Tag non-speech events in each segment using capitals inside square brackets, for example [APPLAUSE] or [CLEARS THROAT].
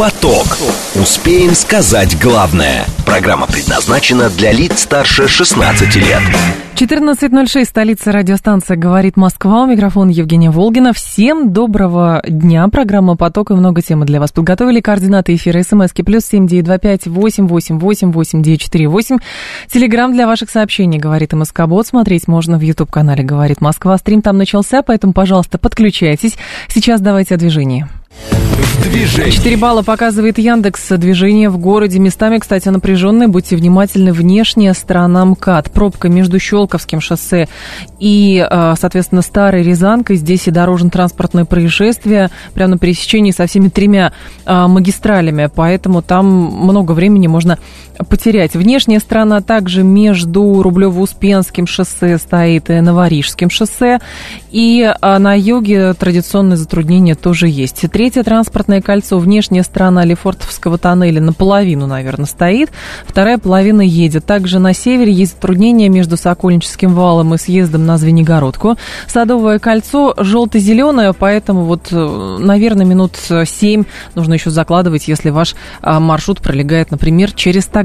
Поток. Успеем сказать главное. Программа предназначена для лиц старше 16 лет. 14.06, столица радиостанция «Говорит Москва». У микрофона Евгения Волгина. Всем доброго дня. Программа «Поток» и много темы для вас. Подготовили координаты эфира СМСки плюс семь девять два пять восемь восемь восемь восемь девять четыре восемь. Телеграмм для ваших сообщений «Говорит МСК Бот». Смотреть можно в YouTube-канале «Говорит Москва». Стрим там начался, поэтому, пожалуйста, подключайтесь. Сейчас давайте о движении. 4 балла показывает Яндекс. Движение в городе. Местами, кстати, напряженные. Будьте внимательны. Внешняя сторона МКАД. Пробка между Щелковским шоссе и, э, соответственно, Старой Рязанкой. Здесь и дорожно-транспортное происшествие. Прямо на пересечении со всеми тремя э, магистралями. Поэтому там много времени можно потерять. Внешняя сторона также между Рублево-Успенским шоссе стоит и Новорижским шоссе. И э, на юге традиционные затруднения тоже есть. Третье транспортное кольцо, внешняя сторона Лефортовского тоннеля наполовину, наверное, стоит, вторая половина едет. Также на севере есть затруднения между Сокольническим валом и съездом на Звенигородку. Садовое кольцо желто-зеленое, поэтому вот, э, наверное, минут семь нужно еще закладывать, если ваш а, маршрут пролегает, например, через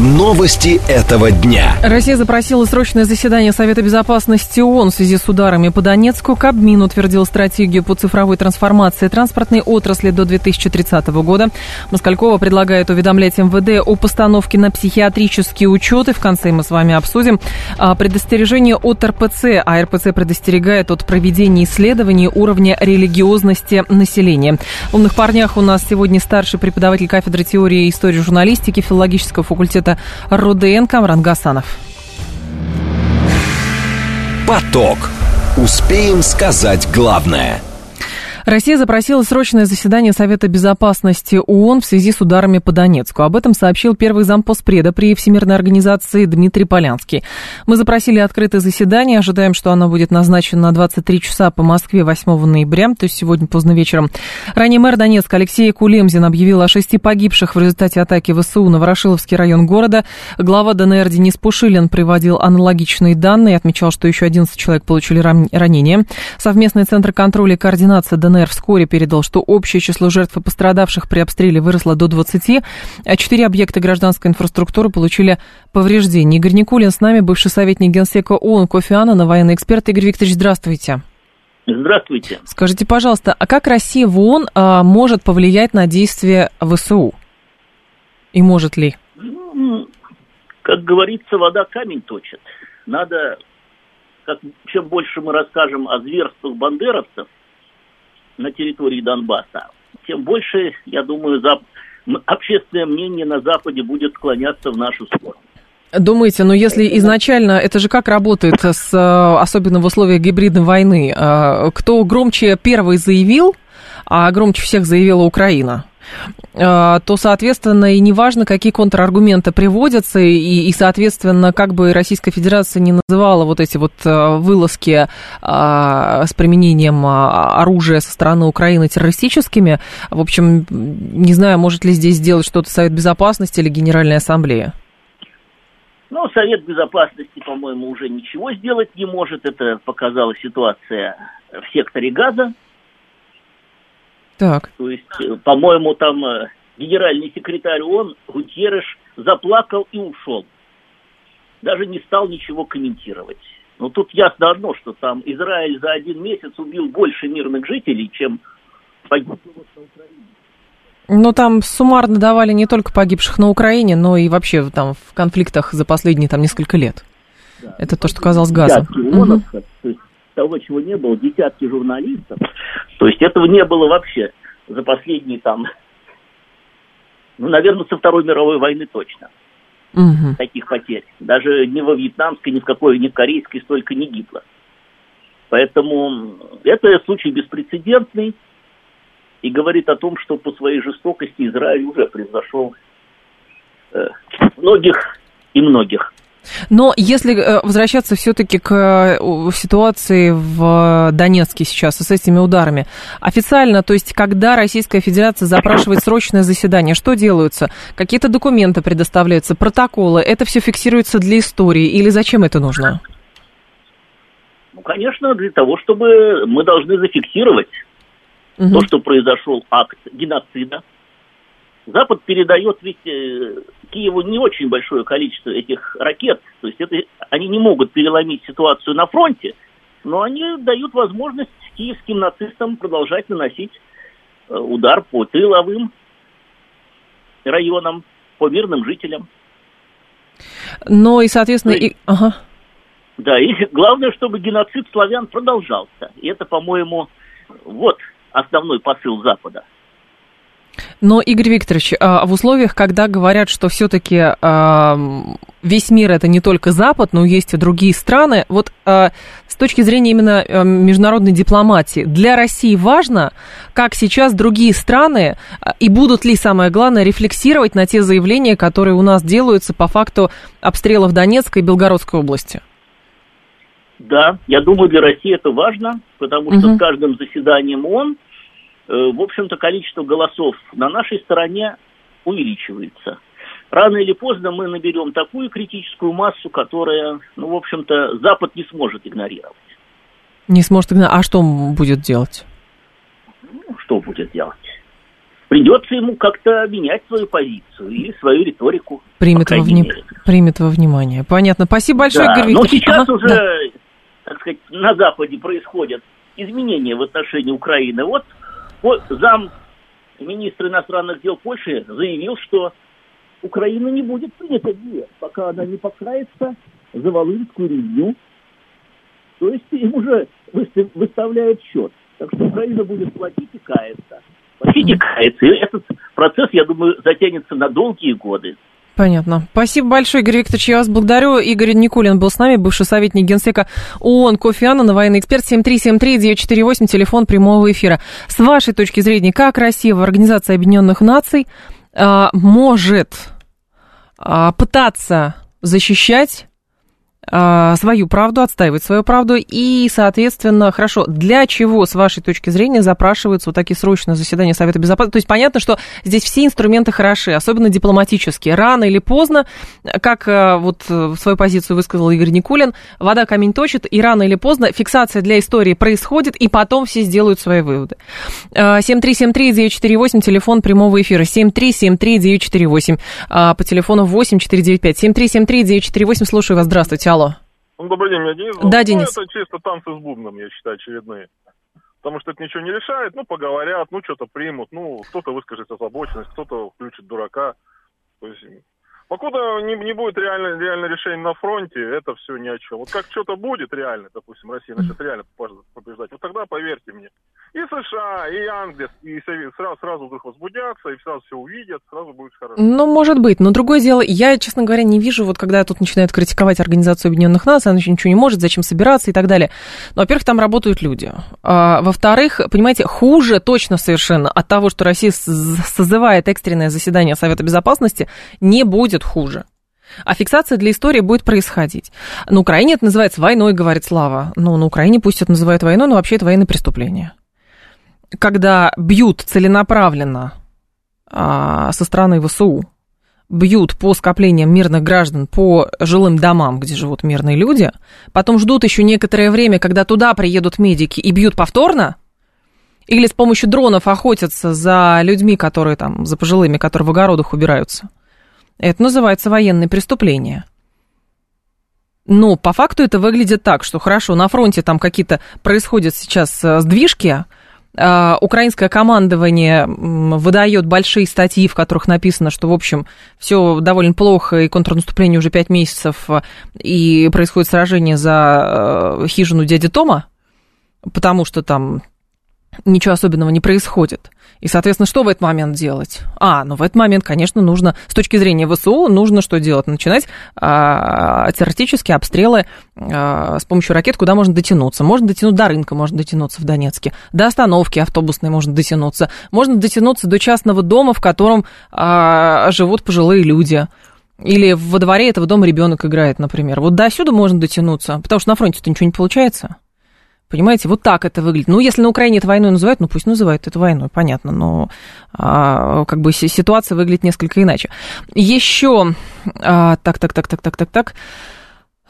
Новости этого дня. Россия запросила срочное заседание Совета Безопасности ООН в связи с ударами по Донецку. Кабмин утвердил стратегию по цифровой трансформации транспортной отрасли до 2030 года. Москалькова предлагает уведомлять МВД о постановке на психиатрический учет. И в конце мы с вами обсудим а, предостережение от РПЦ. А РПЦ предостерегает от проведения исследований уровня религиозности населения. В «Умных парнях» у нас сегодня старший преподаватель кафедры теории и истории журналистики филологического факультета это РУДН Камран Гасанов. Поток. Успеем сказать главное – Россия запросила срочное заседание Совета Безопасности ООН в связи с ударами по Донецку. Об этом сообщил первый зампоспреда при Всемирной организации Дмитрий Полянский. Мы запросили открытое заседание, ожидаем, что оно будет назначено на 23 часа по Москве 8 ноября, то есть сегодня поздно вечером. Ранее мэр Донецка Алексей Кулемзин объявил о шести погибших в результате атаки ВСУ на Ворошиловский район города. Глава ДНР Денис Пушилин приводил аналогичные данные и отмечал, что еще 11 человек получили ранения. Совместный центр контроля и координации ДНР ДНР вскоре передал, что общее число жертв и пострадавших при обстреле выросло до 20, а четыре объекта гражданской инфраструктуры получили повреждения. Игорь Никулин с нами, бывший советник Генсека ООН Кофи Аннана, военный эксперт. Игорь Викторович, здравствуйте. Здравствуйте. Скажите, пожалуйста, а как Россия в ООН а, может повлиять на действия ВСУ? И может ли? Ну, как говорится, вода камень точит. Надо, как, чем больше мы расскажем о зверствах бандеровцев, на территории Донбасса, тем больше, я думаю, зап... общественное мнение на Западе будет склоняться в нашу сторону. Думаете, но ну, если изначально, это же как работает, с, особенно в условиях гибридной войны, а, кто громче первый заявил, а громче всех заявила Украина? А, то, соответственно, и неважно, какие контраргументы приводятся, и, и, соответственно, как бы Российская Федерация не называла вот эти вот а, вылазки а, с применением а, оружия со стороны Украины террористическими, в общем, не знаю, может ли здесь сделать что-то Совет Безопасности или Генеральная Ассамблея. Ну, Совет Безопасности, по-моему, уже ничего сделать не может. Это показала ситуация в секторе газа, так. То есть, э, по-моему, там э, генеральный секретарь ООН Гутерреш заплакал и ушел. Даже не стал ничего комментировать. Но тут ясно одно, что там Израиль за один месяц убил больше мирных жителей, чем погибло на Украине. Ну, там суммарно давали не только погибших на Украине, но и вообще там в конфликтах за последние там несколько лет. Да. Это то, что казалось газом. угу. то того, чего не было, десятки журналистов. То есть этого не было вообще за последние там, ну, наверное, со Второй мировой войны точно. Угу. Таких потерь. Даже ни во вьетнамской, ни в какой, ни в корейской столько не гибло. Поэтому это случай беспрецедентный и говорит о том, что по своей жестокости Израиль уже превзошел э, многих и многих. Но если э, возвращаться все-таки к э, ситуации в Донецке сейчас с этими ударами, официально, то есть когда Российская Федерация запрашивает срочное заседание, что делаются? Какие-то документы предоставляются, протоколы, это все фиксируется для истории или зачем это нужно? Ну, конечно, для того, чтобы мы должны зафиксировать угу. то, что произошел акт геноцида. Запад передает ведь э, Киеву не очень большое количество этих ракет, то есть это, они не могут переломить ситуацию на фронте, но они дают возможность киевским нацистам продолжать наносить э, удар по тыловым районам, по мирным жителям. Ну и, соответственно, и... Ага. Да, и главное, чтобы геноцид славян продолжался. И это, по-моему, вот основной посыл Запада – но, Игорь Викторович, а, в условиях, когда говорят, что все-таки а, весь мир это не только Запад, но есть и другие страны, вот а, с точки зрения именно международной дипломатии, для России важно, как сейчас другие страны и будут ли, самое главное, рефлексировать на те заявления, которые у нас делаются по факту обстрелов Донецкой и Белгородской области? Да, я думаю, для России это важно, потому что угу. с каждым заседанием ООН в общем-то, количество голосов на нашей стороне увеличивается. Рано или поздно мы наберем такую критическую массу, которая, ну, в общем-то, Запад не сможет игнорировать. Не сможет игнорировать. А что он будет делать? Ну, что будет делать? Придется ему как-то менять свою позицию или свою риторику. Примет, во, вни... Примет во внимание. Понятно. Спасибо большое, да, Игорь Но сейчас ага, уже, да. так сказать, на Западе происходят изменения в отношении Украины. Вот зам министра иностранных дел Польши заявил, что Украина не будет принята в пока она не покается за Волынскую резню. То есть им уже выставляют счет. Так что Украина будет платить и каяться. Платить и каяться. И этот процесс, я думаю, затянется на долгие годы. Понятно. Спасибо большое, Игорь Викторович. Я вас благодарю. Игорь Никулин был с нами, бывший советник Генсека ООН Кофи Аннан, военный эксперт 7373948, телефон прямого эфира. С вашей точки зрения, как Россия в Организации Объединенных Наций а, может а, пытаться защищать свою правду, отстаивать свою правду. И, соответственно, хорошо, для чего, с вашей точки зрения, запрашиваются вот такие срочные заседания Совета Безопасности? То есть понятно, что здесь все инструменты хороши, особенно дипломатические. Рано или поздно, как э, вот э, свою позицию высказал Игорь Никулин, вода камень точит, и рано или поздно фиксация для истории происходит, и потом все сделают свои выводы. 7373948, э, телефон прямого эфира, 7373948, по телефону 8495, 7373948, слушаю вас, здравствуйте, алло. Ну, добрый день, меня Денис. Да, Денис. Ну, это чисто танцы с бубном, я считаю, очередные. Потому что это ничего не решает, ну, поговорят, ну, что-то примут, ну, кто-то выскажется озабоченность, кто-то включит дурака. То есть Покуда не, не будет реально, реально решения на фронте, это все ни о чем. Вот как что-то будет реально, допустим, Россия начнет реально побеждать, вот тогда поверьте мне, и США, и Англия, и Совет сразу, сразу вдруг возбудятся, и сразу все увидят, сразу будет хорошо. Ну, может быть, но другое дело, я, честно говоря, не вижу, вот когда тут начинают критиковать Организацию Объединенных Наций, она ничего не может, зачем собираться и так далее. Но, во-первых, там работают люди. А, во-вторых, понимаете, хуже точно совершенно от того, что Россия созывает экстренное заседание Совета Безопасности, не будет будет хуже. А фиксация для истории будет происходить. На Украине это называется войной, говорит Слава. Ну, на Украине пусть это называют войной, но вообще это военное преступление. Когда бьют целенаправленно а, со стороны ВСУ, бьют по скоплениям мирных граждан по жилым домам, где живут мирные люди, потом ждут еще некоторое время, когда туда приедут медики и бьют повторно, или с помощью дронов охотятся за людьми, которые там, за пожилыми, которые в огородах убираются – это называется военное преступление. Но по факту это выглядит так, что хорошо, на фронте там какие-то происходят сейчас э, сдвижки, а, украинское командование выдает большие статьи, в которых написано, что, в общем, все довольно плохо, и контрнаступление уже пять месяцев, и происходит сражение за э, хижину дяди Тома, потому что там ничего особенного не происходит. И, соответственно, что в этот момент делать? А, ну в этот момент, конечно, нужно, с точки зрения ВСУ, нужно что делать? Начинать а, теоретические обстрелы а, с помощью ракет, куда можно дотянуться. Можно дотянуть до рынка, можно дотянуться в Донецке, до остановки автобусной можно дотянуться, можно дотянуться до частного дома, в котором а, живут пожилые люди. Или во дворе этого дома ребенок играет, например. Вот до сюда можно дотянуться, потому что на фронте-то ничего не получается. Понимаете, вот так это выглядит. Ну, если на Украине это войной называют, ну пусть называют это войной, понятно, но а, как бы ситуация выглядит несколько иначе. Еще, а, так, так, так, так, так, так, так.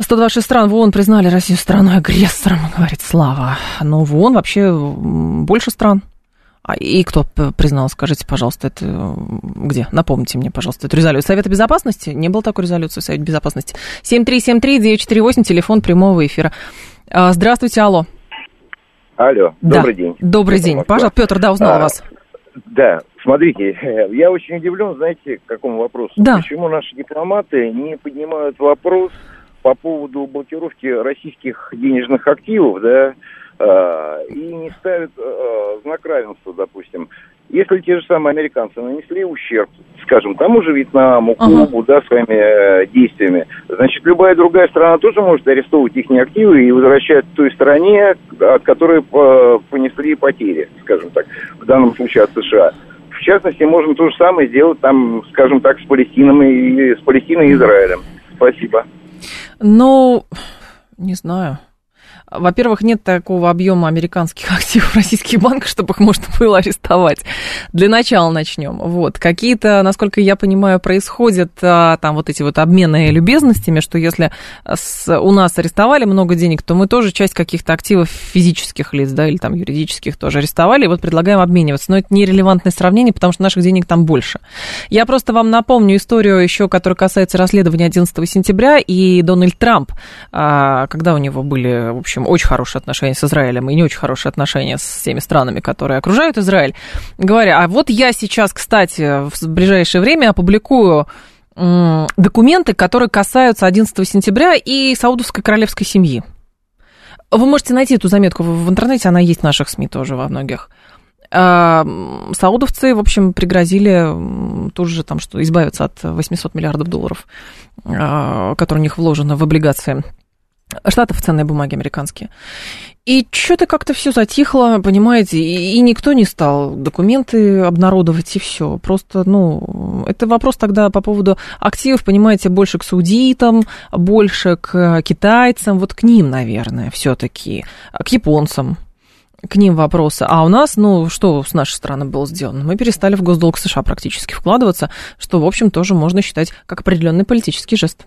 126 стран в ООН признали Россию страной-агрессором, говорит Слава. Но в ООН вообще больше стран. А и кто признал, скажите, пожалуйста, это где? Напомните мне, пожалуйста, эту резолюцию. Совета Безопасности? Не было такой резолюции в Совете Безопасности. 7373-948, телефон прямого эфира. А, здравствуйте, алло. Алло, да. добрый день. Добрый день. Пожалуйста, Петр, да, узнал а, вас. Да, смотрите, [LAUGHS] я очень удивлен, знаете, к какому вопросу. Да. Почему наши дипломаты не поднимают вопрос по поводу блокировки российских денежных активов, да, э, и не ставят э, знак равенства, допустим. Если те же самые американцы нанесли ущерб, скажем, тому же Вьетнаму, Кубу, uh-huh. да, своими э, действиями, значит, любая другая страна тоже может арестовывать их активы и возвращать той стране, от которой э, понесли потери, скажем так, в данном случае от США. В частности, можно то же самое сделать там, скажем так, с Палестиной и с Палестиной и Израилем. Спасибо. Ну, не знаю. Во-первых, нет такого объема американских [LAUGHS] активов российских банках, чтобы их можно было арестовать. Для начала начнем. Вот. Какие-то, насколько я понимаю, происходят а, там вот эти вот обмены любезностями, что если с, у нас арестовали много денег, то мы тоже часть каких-то активов физических лиц, да, или там юридических тоже арестовали, и вот предлагаем обмениваться. Но это нерелевантное сравнение, потому что наших денег там больше. Я просто вам напомню историю еще, которая касается расследования 11 сентября, и Дональд Трамп, а, когда у него были, в общем, общем, очень хорошие отношения с Израилем и не очень хорошие отношения с теми странами, которые окружают Израиль, говоря, а вот я сейчас, кстати, в ближайшее время опубликую документы, которые касаются 11 сентября и саудовской королевской семьи. Вы можете найти эту заметку в интернете, она есть в наших СМИ тоже во многих. А, саудовцы, в общем, пригрозили тут же там, что избавиться от 800 миллиардов долларов, а, которые у них вложены в облигации Штатов ценные бумаги американские. И что-то как-то все затихло, понимаете, и, и никто не стал документы обнародовать, и все. Просто, ну, это вопрос тогда по поводу активов, понимаете, больше к саудитам, больше к китайцам, вот к ним, наверное, все-таки, к японцам. К ним вопросы. А у нас, ну, что с нашей стороны было сделано? Мы перестали в госдолг США практически вкладываться, что, в общем, тоже можно считать как определенный политический жест.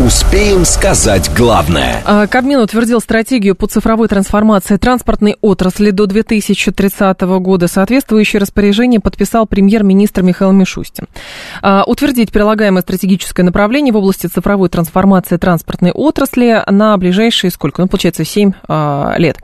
Успеем сказать главное. А, Кабмин утвердил стратегию по цифровой трансформации транспортной отрасли до 2030 года. Соответствующее распоряжение подписал премьер-министр Михаил Мишустин. А, утвердить прилагаемое стратегическое направление в области цифровой трансформации транспортной отрасли на ближайшие сколько? Ну, получается, 7 а, лет.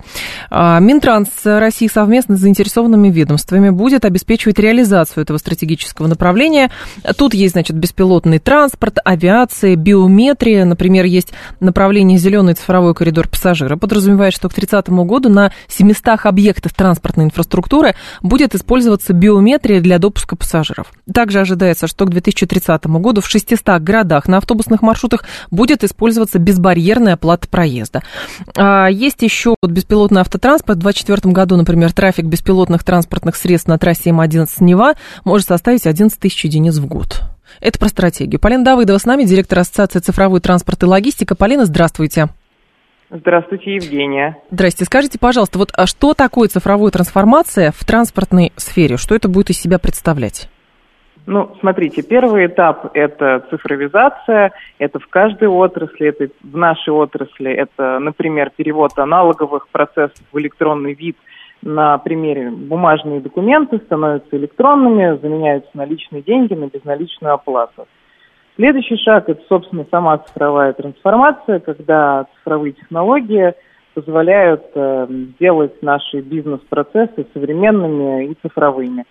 Минтранс России совместно с заинтересованными ведомствами будет обеспечивать реализацию этого стратегического направления. Тут есть, значит, беспилотный транспорт, авиация, биометрия, биометрия. Например, есть направление «Зеленый цифровой коридор пассажира». Подразумевает, что к 30 году на 700 объектах транспортной инфраструктуры будет использоваться биометрия для допуска пассажиров. Также ожидается, что к 2030 году в 600 городах на автобусных маршрутах будет использоваться безбарьерная оплата проезда. А есть еще беспилотный автотранспорт. В 2024 году, например, трафик беспилотных транспортных средств на трассе М11 Нева может составить 11 тысяч единиц в год. Это про стратегию. Полина Давыдова с нами, директор Ассоциации цифровой транспорт и логистика. Полина, здравствуйте. Здравствуйте, Евгения. Здрасте. Скажите, пожалуйста, вот а что такое цифровая трансформация в транспортной сфере? Что это будет из себя представлять? Ну, смотрите, первый этап – это цифровизация, это в каждой отрасли, это в нашей отрасли, это, например, перевод аналоговых процессов в электронный вид – на примере бумажные документы становятся электронными, заменяются наличные деньги на безналичную оплату. Следующий шаг – это, собственно, сама цифровая трансформация, когда цифровые технологии позволяют э, сделать наши бизнес-процессы современными и цифровыми.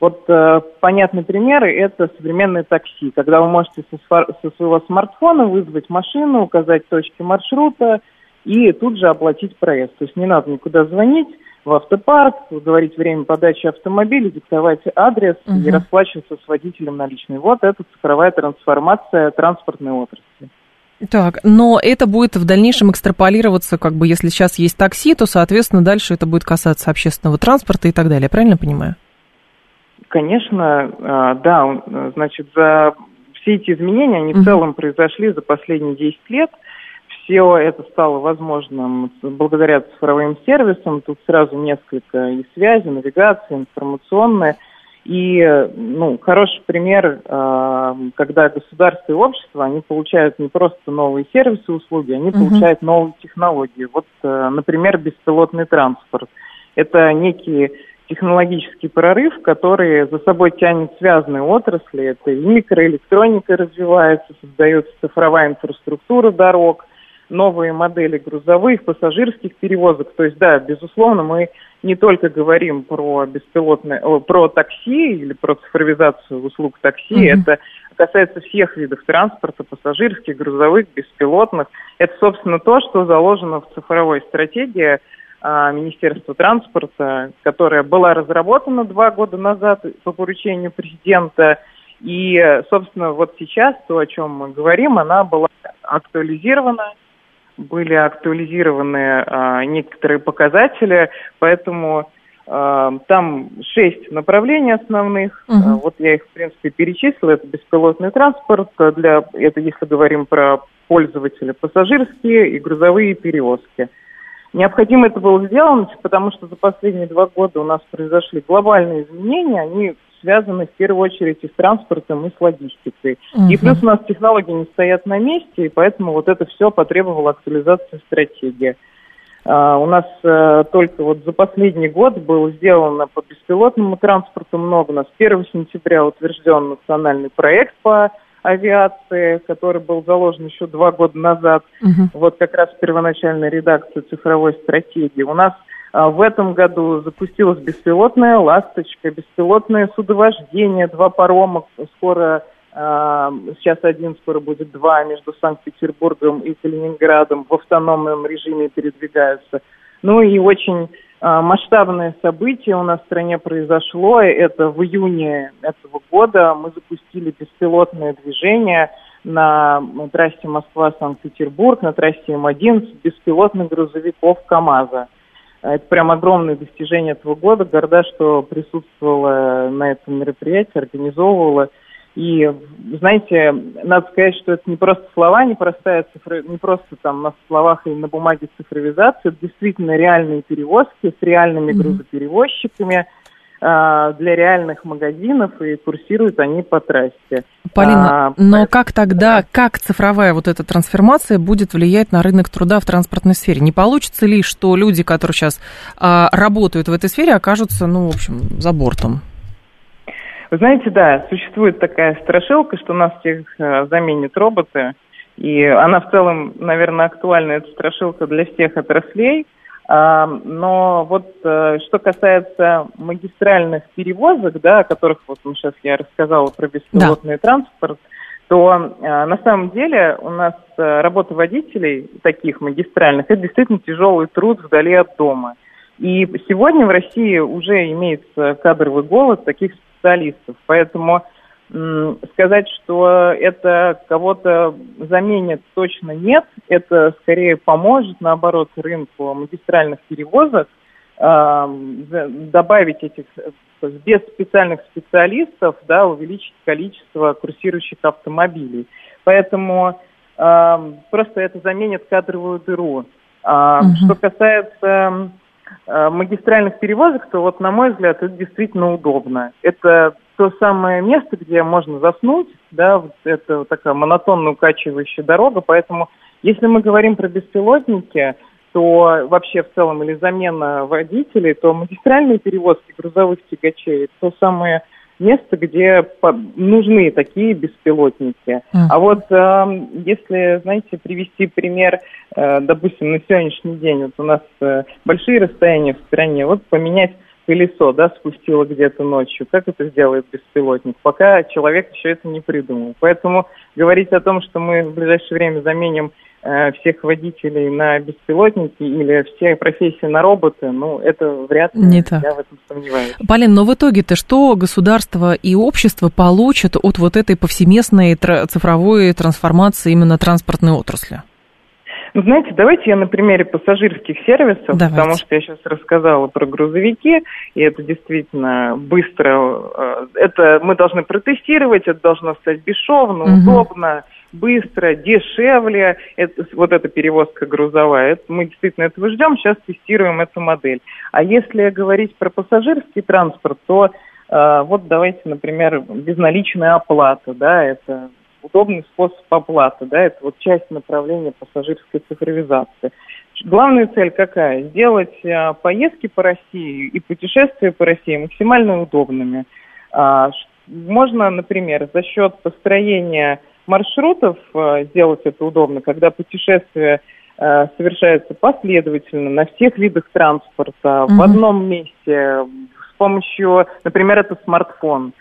Вот э, понятный пример – это современное такси, когда вы можете со, со своего смартфона вызвать машину, указать точки маршрута и тут же оплатить проезд. То есть не надо никуда звонить, в автопарк, говорить время подачи автомобиля, диктовать адрес угу. и расплачиваться с водителем наличной. Вот это цифровая трансформация транспортной отрасли. Так, но это будет в дальнейшем экстраполироваться, как бы, если сейчас есть такси, то, соответственно, дальше это будет касаться общественного транспорта и так далее, правильно понимаю? Конечно, а, да, значит, за все эти изменения, они в целом произошли за последние 10 лет. Все это стало возможным благодаря цифровым сервисам. Тут сразу несколько и связи, навигации, информационная. И ну, хороший пример, а, когда государство и общество, они получают не просто новые сервисы и услуги, они uh получают новые технологии. Вот, э, например, беспилотный транспорт. Это некий технологический прорыв, который за собой тянет связанные отрасли. Это и микроэлектроника развивается, создается цифровая инфраструктура дорог, новые модели грузовых, пассажирских перевозок. То есть, да, безусловно, мы не только говорим про беспилотное, про такси или про цифровизацию услуг такси, mm-hmm. это касается всех видов транспорта, пассажирских, грузовых, беспилотных. Это, собственно, то, что заложено в цифровой стратегии а, Министерства транспорта, которая была разработана два года назад по поручению президента. И, собственно, вот сейчас то, о чем мы говорим, она была актуализирована были актуализированы а, некоторые показатели, поэтому а, там шесть направлений основных. Угу. А, вот я их, в принципе, перечислила. Это беспилотный транспорт, для, это если говорим про пользователя, пассажирские и грузовые перевозки. Необходимо это было сделать, потому что за последние два года у нас произошли глобальные изменения. Они связаны в первую очередь и с транспортом, и с логистикой. Угу. И плюс у нас технологии не стоят на месте, и поэтому вот это все потребовало актуализации стратегии. Uh, у нас uh, только вот за последний год было сделано по беспилотному транспорту много. У нас 1 сентября утвержден национальный проект по авиации, который был заложен еще два года назад. Uh-huh. Вот как раз первоначальная редакция цифровой стратегии. У нас а, в этом году запустилась беспилотная «Ласточка», беспилотное судовождение, два парома, скоро, а, сейчас один, скоро будет два, между Санкт-Петербургом и Калининградом в автономном режиме передвигаются. Ну и очень а, масштабное событие у нас в стране произошло. Это в июне этого года мы запустили беспилотное движение на трассе Москва-Санкт-Петербург, на трассе М1 беспилотных грузовиков КАМАЗа. Это прям огромное достижение этого года. Горда, что присутствовала на этом мероприятии, организовывала. И, знаете, надо сказать, что это не просто слова, не простая цифра, не просто там на словах или на бумаге цифровизация, это действительно реальные перевозки с реальными грузоперевозчиками, а, для реальных магазинов, и курсируют они по трассе. Полина, а, но как тогда, как цифровая вот эта трансформация будет влиять на рынок труда в транспортной сфере? Не получится ли, что люди, которые сейчас а, работают в этой сфере, окажутся, ну, в общем, за бортом? Вы знаете, да, существует такая страшилка, что нас всех а, заменят роботы, и она в целом, наверное, актуальна, эта страшилка для всех отраслей – но вот э, что касается магистральных перевозок, да, о которых вот ну, сейчас я рассказала про беспилотный да. транспорт, то э, на самом деле у нас э, работа водителей таких магистральных это действительно тяжелый труд вдали от дома. И сегодня в России уже имеется кадровый голод таких специалистов, поэтому сказать, что это кого-то заменит, точно нет. Это скорее поможет, наоборот, рынку магистральных перевозок добавить этих без специальных специалистов, да, увеличить количество курсирующих автомобилей. Поэтому э, просто это заменит кадровую дыру. А, угу. Что касается э, магистральных перевозок, то вот, на мой взгляд, это действительно удобно. Это то самое место, где можно заснуть, да, вот это вот такая монотонно укачивающая дорога, поэтому если мы говорим про беспилотники, то вообще в целом или замена водителей, то магистральные перевозки грузовых тягачей – то самое место, где нужны такие беспилотники. Mm. А вот э, если, знаете, привести пример, э, допустим, на сегодняшний день, вот у нас э, большие расстояния в стране, вот поменять пылесо, да, спустило где-то ночью. Как это сделает беспилотник? Пока человек еще это не придумал. Поэтому говорить о том, что мы в ближайшее время заменим э, всех водителей на беспилотники или все профессии на роботы, ну, это вряд ли, Не так. я в этом сомневаюсь. Полин, но в итоге-то что государство и общество получат от вот этой повсеместной цифровой трансформации именно транспортной отрасли? Ну, знаете, давайте я на примере пассажирских сервисов, Давайте. потому что я сейчас рассказала про грузовики, и это действительно быстро, э, это мы должны протестировать, это должно стать бесшовно, Мгм. удобно, быстро, дешевле, это, вот эта перевозка грузовая, это, мы действительно этого ждем, сейчас тестируем эту модель. А если говорить про пассажирский транспорт, то э, вот давайте, например, безналичная оплата, да, это удобный способ оплаты, да, это вот часть направления пассажирской цифровизации. Главная цель какая? Сделать э, поездки по России и путешествия по России максимально удобными. А, можно, например, за счет построения маршрутов э, сделать это удобно, когда путешествие э, совершается последовательно на всех видах транспорта, Мгм. в одном месте, с помощью, например, это смартфон,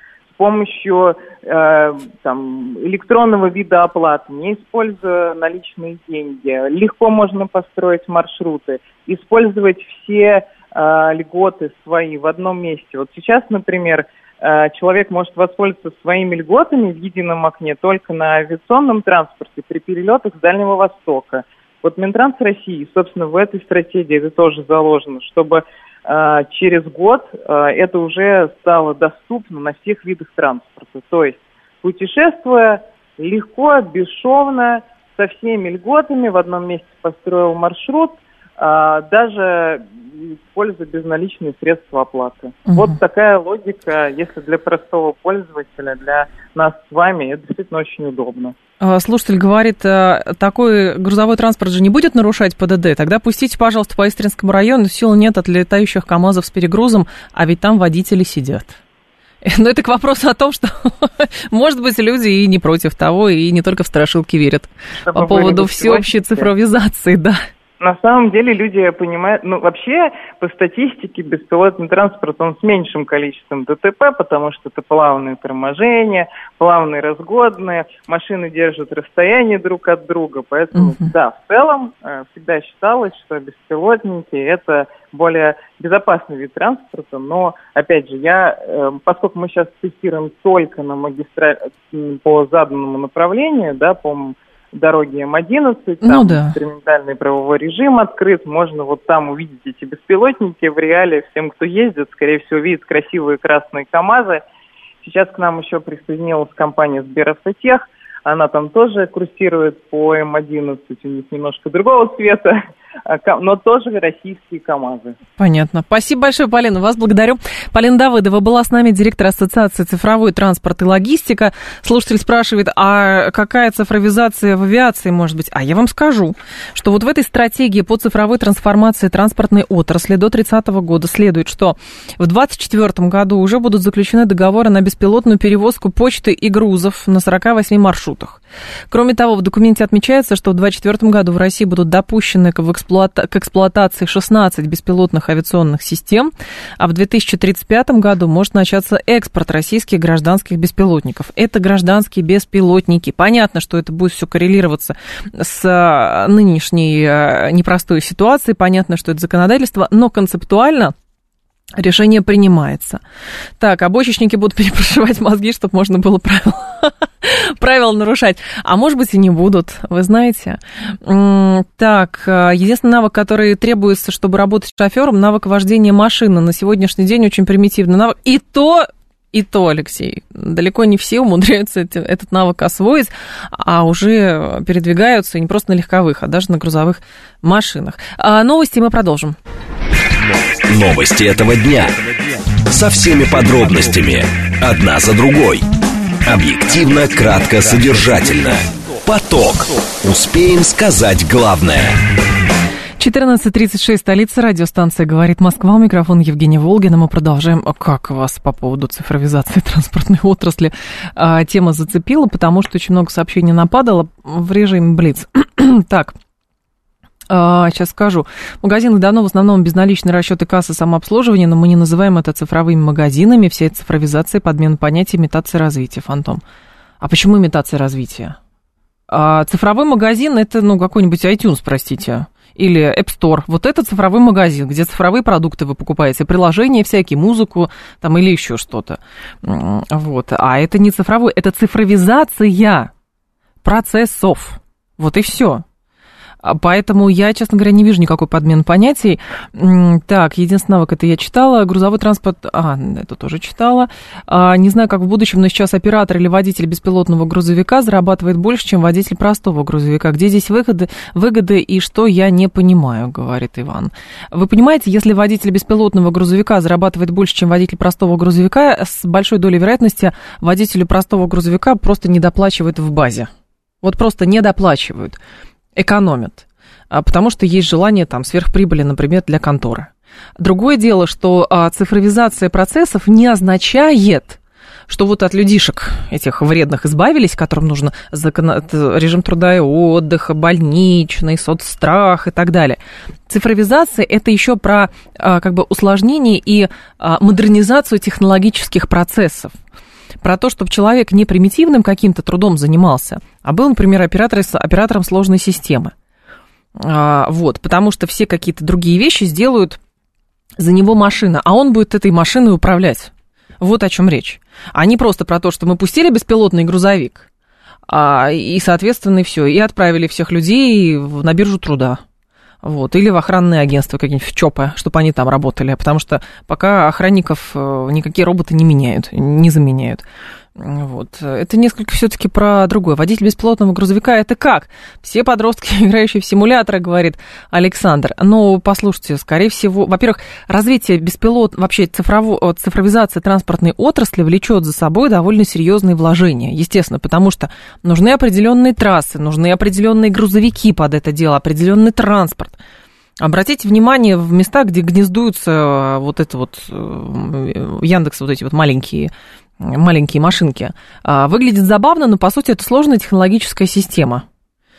помощью э, там, электронного вида оплаты, не используя наличные деньги. Легко можно построить маршруты, использовать все э, льготы свои в одном месте. Вот сейчас, например, э, человек может воспользоваться своими льготами в едином окне только на авиационном транспорте при перелетах с Дальнего Востока. Вот Минтранс России, собственно, в этой стратегии это тоже заложено, чтобы через год э, это уже стало доступно на всех видах транспорта. То есть путешествуя легко, бесшовно, со всеми льготами, в одном месте построил маршрут, а, даже используя безналичные средства оплаты. Мгм. Вот такая логика, если для простого пользователя, для нас с вами, это действительно очень удобно. А, Слушатель говорит, э, такой грузовой транспорт же не будет нарушать ПДД. Тогда пустите, пожалуйста, по Истринскому району. Сил нет от летающих КАМАЗов с перегрузом, а ведь там водители сидят. [LAUGHS] Но это к вопросу о том, что, [LAUGHS] может быть, люди и не против того, и не только в страшилки верят. Чтобы По поводу всеобщей цифровизации, да. На самом деле люди понимают, ну вообще по статистике беспилотный транспорт он с меньшим количеством ДТП, потому что это плавные торможения, плавные разгодные, машины держат расстояние друг от друга, поэтому Мгм. да, в целом э, всегда считалось, что беспилотники это более безопасный вид транспорта, но опять же я, э, поскольку мы сейчас тестируем только на магистраль по заданному направлению, да, по м, дороге М11, там Ну да. экспериментальный правовой режим открыт, можно вот там увидеть эти беспилотники в реале. Всем, кто ездит, скорее всего, видит красивые красные КАМАЗы. Сейчас к нам еще присоединилась компания Сберавтотех. Она там тоже курсирует по М11, у них немножко другого цвета, но тоже российские КАМАЗы. Понятно. Спасибо большое, Полина. Вас благодарю. Полина Давыдова была с нами, директор Ассоциации цифровой транспорт и логистика. Слушатель спрашивает, а какая цифровизация в авиации может быть? А я вам скажу, что вот в этой стратегии по цифровой трансформации транспортной отрасли до 30 года следует, что в 2024 году уже будут заключены договоры на беспилотную перевозку почты и грузов на 48 маршрутах. Кроме того, в документе отмечается, что в 2024 году в России будут допущены к, эксплуата- к эксплуатации 16 беспилотных авиационных систем, а в 2035 году может начаться экспорт российских гражданских беспилотников. Это гражданские беспилотники. Понятно, что это будет все коррелироваться с а, нынешней а, непростой ситуацией, понятно, что это законодательство, но концептуально Решение принимается. Так, обочечники будут [LAUGHS] перепрошивать мозги, чтобы можно было правила, [LAUGHS] правила нарушать. А может быть и не будут, вы знаете. Так, э, единственный навык, который требуется, чтобы работать шофером, навык вождения машины. На сегодняшний день очень примитивный навык. И то и то, Алексей, далеко не все умудряются этот навык освоить, а уже передвигаются не просто на легковых, а даже на грузовых машинах. А новости мы продолжим. Новости этого дня. Со всеми подробностями. Одна за другой. Объективно, кратко, содержательно. Поток. Успеем сказать главное. 14.36, столица, радиостанция «Говорит Москва», у микрофона Евгения Волгина. Мы продолжаем. А Как вас по поводу цифровизации [LAUGHS] транспортной отрасли а, тема зацепила, потому что очень много сообщений нападало в режиме Блиц. [CLEARS THROAT] так, сейчас скажу. Магазины давно в основном безналичные расчеты кассы самообслуживания, но мы не называем это цифровыми магазинами. Вся эта цифровизация, подмена понятия, имитация развития, фантом. А почему имитация развития? А цифровой магазин это, ну, какой-нибудь iTunes, простите или App Store. Вот это цифровой магазин, где цифровые продукты вы покупаете, приложения всякие, музыку там или еще что-то. Вот. А это не цифровой, это цифровизация процессов. Вот и все. А поэтому я, честно говоря, не вижу никакой подмены понятий. Так, единственный навык это я читала. Грузовой транспорт, а, это тоже читала. А, не знаю, как в будущем, но сейчас оператор или водитель беспилотного грузовика зарабатывает больше, чем водитель простого грузовика. Где здесь выгоды, выгоды и что я не понимаю, говорит Иван. Вы понимаете, если водитель беспилотного грузовика зарабатывает больше, чем водитель простого грузовика, с большой долей вероятности водителю простого грузовика просто не доплачивают в базе. Вот просто не доплачивают экономят, а, потому что есть желание там сверхприбыли, например, для конторы. Другое дело, что а, цифровизация процессов не означает, что вот от людишек этих вредных избавились, которым нужно закон... режим труда и отдыха, больничный, соцстрах и так далее. Цифровизация – это еще про а, как бы усложнение и модернизацию технологических процессов про то, чтобы человек не примитивным каким-то трудом занимался, а был, например, оператор, оператором сложной системы. А, вот, потому что все какие-то другие вещи сделают за него машина, а он будет этой машиной управлять. Вот о чем речь. А не просто про то, что мы пустили беспилотный грузовик, а, и, соответственно, и все, и отправили всех людей на биржу труда. Вот, или в охранное агентство какие-нибудь, в ЧОПы, чтобы они там работали, потому что пока охранников э, никакие роботы не меняют, не заменяют. Вот. Это несколько все-таки про другое. Водитель беспилотного грузовика это как? Все подростки, [LAUGHS] играющие в симуляторы, говорит Александр. Ну, послушайте, скорее всего, во-первых, развитие беспилот, вообще цифрово, цифровизация транспортной отрасли влечет за собой довольно серьезные вложения, естественно, потому что нужны определенные трассы, нужны определенные грузовики под это дело, определенный транспорт. Обратите внимание в места, где гнездуются э, вот это вот э, Яндекс, вот эти вот маленькие маленькие машинки. А, выглядит забавно, но по сути это сложная технологическая система.